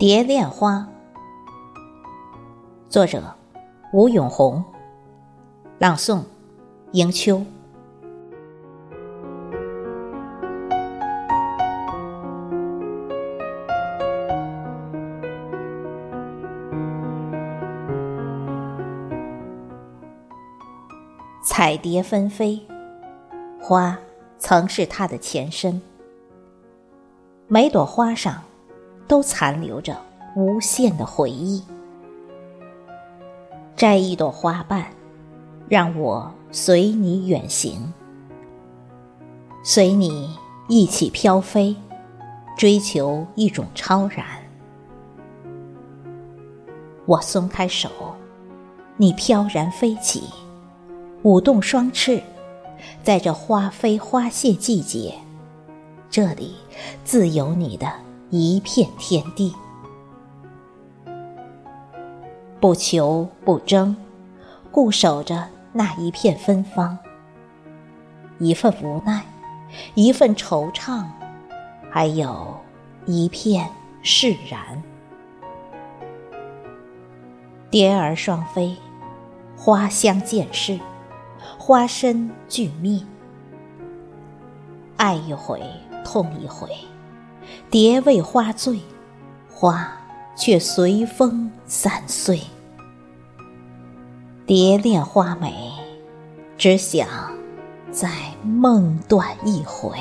蝶恋花，作者吴永红，朗诵迎秋。彩蝶纷飞，花曾是它的前身。每朵花上都残留着无限的回忆。摘一朵花瓣，让我随你远行，随你一起飘飞，追求一种超然。我松开手，你飘然飞起。舞动双翅，在这花飞花谢季节，这里自有你的一片天地。不求不争，固守着那一片芬芳。一份无奈，一份惆怅，还有一片释然。蝶儿双飞，花香渐逝。花身俱灭，爱一回，痛一回，蝶为花醉，花却随风散碎。蝶恋花美，只想再梦断一回。